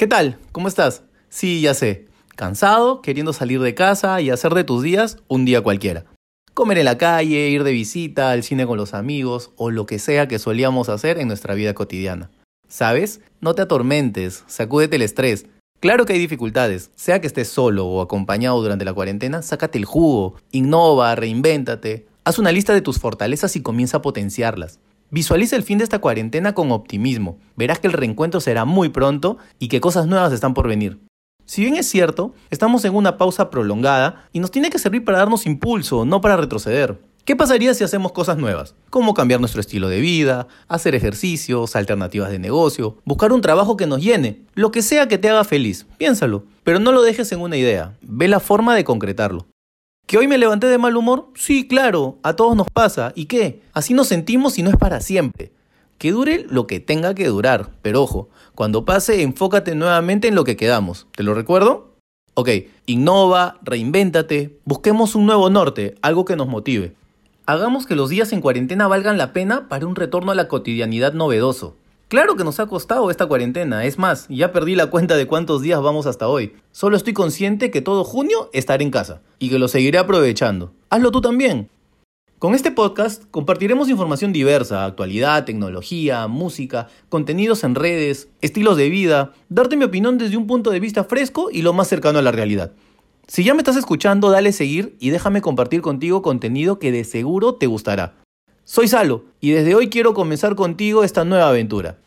¿Qué tal? ¿Cómo estás? Sí, ya sé. Cansado, queriendo salir de casa y hacer de tus días un día cualquiera. Comer en la calle, ir de visita, al cine con los amigos o lo que sea que solíamos hacer en nuestra vida cotidiana. ¿Sabes? No te atormentes, sacúdete el estrés. Claro que hay dificultades, sea que estés solo o acompañado durante la cuarentena, sácate el jugo, innova, reinvéntate, haz una lista de tus fortalezas y comienza a potenciarlas. Visualiza el fin de esta cuarentena con optimismo. Verás que el reencuentro será muy pronto y que cosas nuevas están por venir. Si bien es cierto, estamos en una pausa prolongada y nos tiene que servir para darnos impulso, no para retroceder. ¿Qué pasaría si hacemos cosas nuevas? Como cambiar nuestro estilo de vida, hacer ejercicios, alternativas de negocio, buscar un trabajo que nos llene, lo que sea que te haga feliz, piénsalo, pero no lo dejes en una idea, ve la forma de concretarlo. ¿Que hoy me levanté de mal humor? Sí, claro, a todos nos pasa. ¿Y qué? Así nos sentimos y no es para siempre. Que dure lo que tenga que durar, pero ojo, cuando pase enfócate nuevamente en lo que quedamos. ¿Te lo recuerdo? Ok, innova, reinvéntate, busquemos un nuevo norte, algo que nos motive. Hagamos que los días en cuarentena valgan la pena para un retorno a la cotidianidad novedoso. Claro que nos ha costado esta cuarentena, es más, ya perdí la cuenta de cuántos días vamos hasta hoy. Solo estoy consciente que todo junio estaré en casa y que lo seguiré aprovechando. Hazlo tú también. Con este podcast compartiremos información diversa, actualidad, tecnología, música, contenidos en redes, estilos de vida, darte mi opinión desde un punto de vista fresco y lo más cercano a la realidad. Si ya me estás escuchando, dale seguir y déjame compartir contigo contenido que de seguro te gustará. Soy Salo y desde hoy quiero comenzar contigo esta nueva aventura.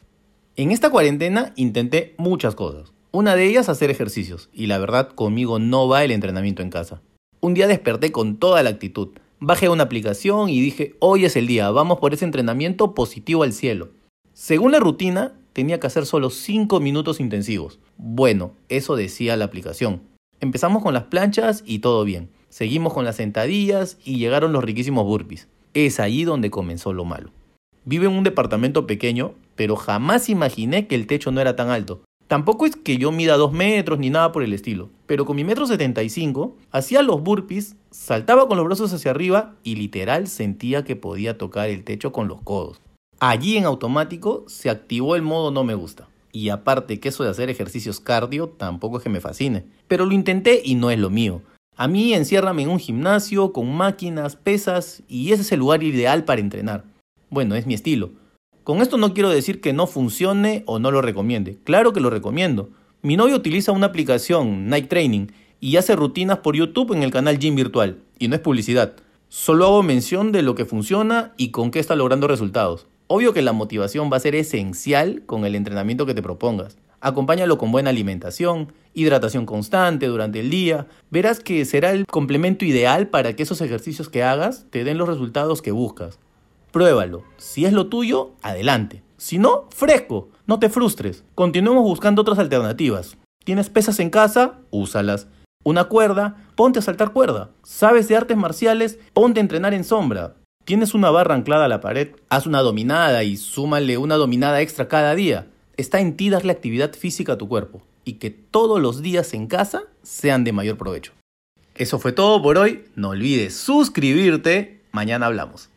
En esta cuarentena intenté muchas cosas. Una de ellas hacer ejercicios y la verdad conmigo no va el entrenamiento en casa. Un día desperté con toda la actitud. Bajé una aplicación y dije, hoy es el día, vamos por ese entrenamiento positivo al cielo. Según la rutina, tenía que hacer solo 5 minutos intensivos. Bueno, eso decía la aplicación. Empezamos con las planchas y todo bien. Seguimos con las sentadillas y llegaron los riquísimos burpees. Es allí donde comenzó lo malo. Vivo en un departamento pequeño, pero jamás imaginé que el techo no era tan alto. Tampoco es que yo mida dos metros ni nada por el estilo, pero con mi metro 75 hacía los burpees, saltaba con los brazos hacia arriba y literal sentía que podía tocar el techo con los codos. Allí en automático se activó el modo no me gusta. Y aparte que eso de hacer ejercicios cardio tampoco es que me fascine. Pero lo intenté y no es lo mío. A mí enciérrame en un gimnasio con máquinas, pesas y ese es el lugar ideal para entrenar. Bueno, es mi estilo. Con esto no quiero decir que no funcione o no lo recomiende. Claro que lo recomiendo. Mi novio utiliza una aplicación, Night Training, y hace rutinas por YouTube en el canal Gym Virtual. Y no es publicidad. Solo hago mención de lo que funciona y con qué está logrando resultados. Obvio que la motivación va a ser esencial con el entrenamiento que te propongas. Acompáñalo con buena alimentación, hidratación constante durante el día. Verás que será el complemento ideal para que esos ejercicios que hagas te den los resultados que buscas. Pruébalo. Si es lo tuyo, adelante. Si no, fresco. No te frustres. Continuemos buscando otras alternativas. ¿Tienes pesas en casa? Úsalas. Una cuerda, ponte a saltar cuerda. ¿Sabes de artes marciales? Ponte a entrenar en sombra. ¿Tienes una barra anclada a la pared? Haz una dominada y súmale una dominada extra cada día. Está en ti darle actividad física a tu cuerpo y que todos los días en casa sean de mayor provecho. Eso fue todo por hoy. No olvides suscribirte. Mañana hablamos.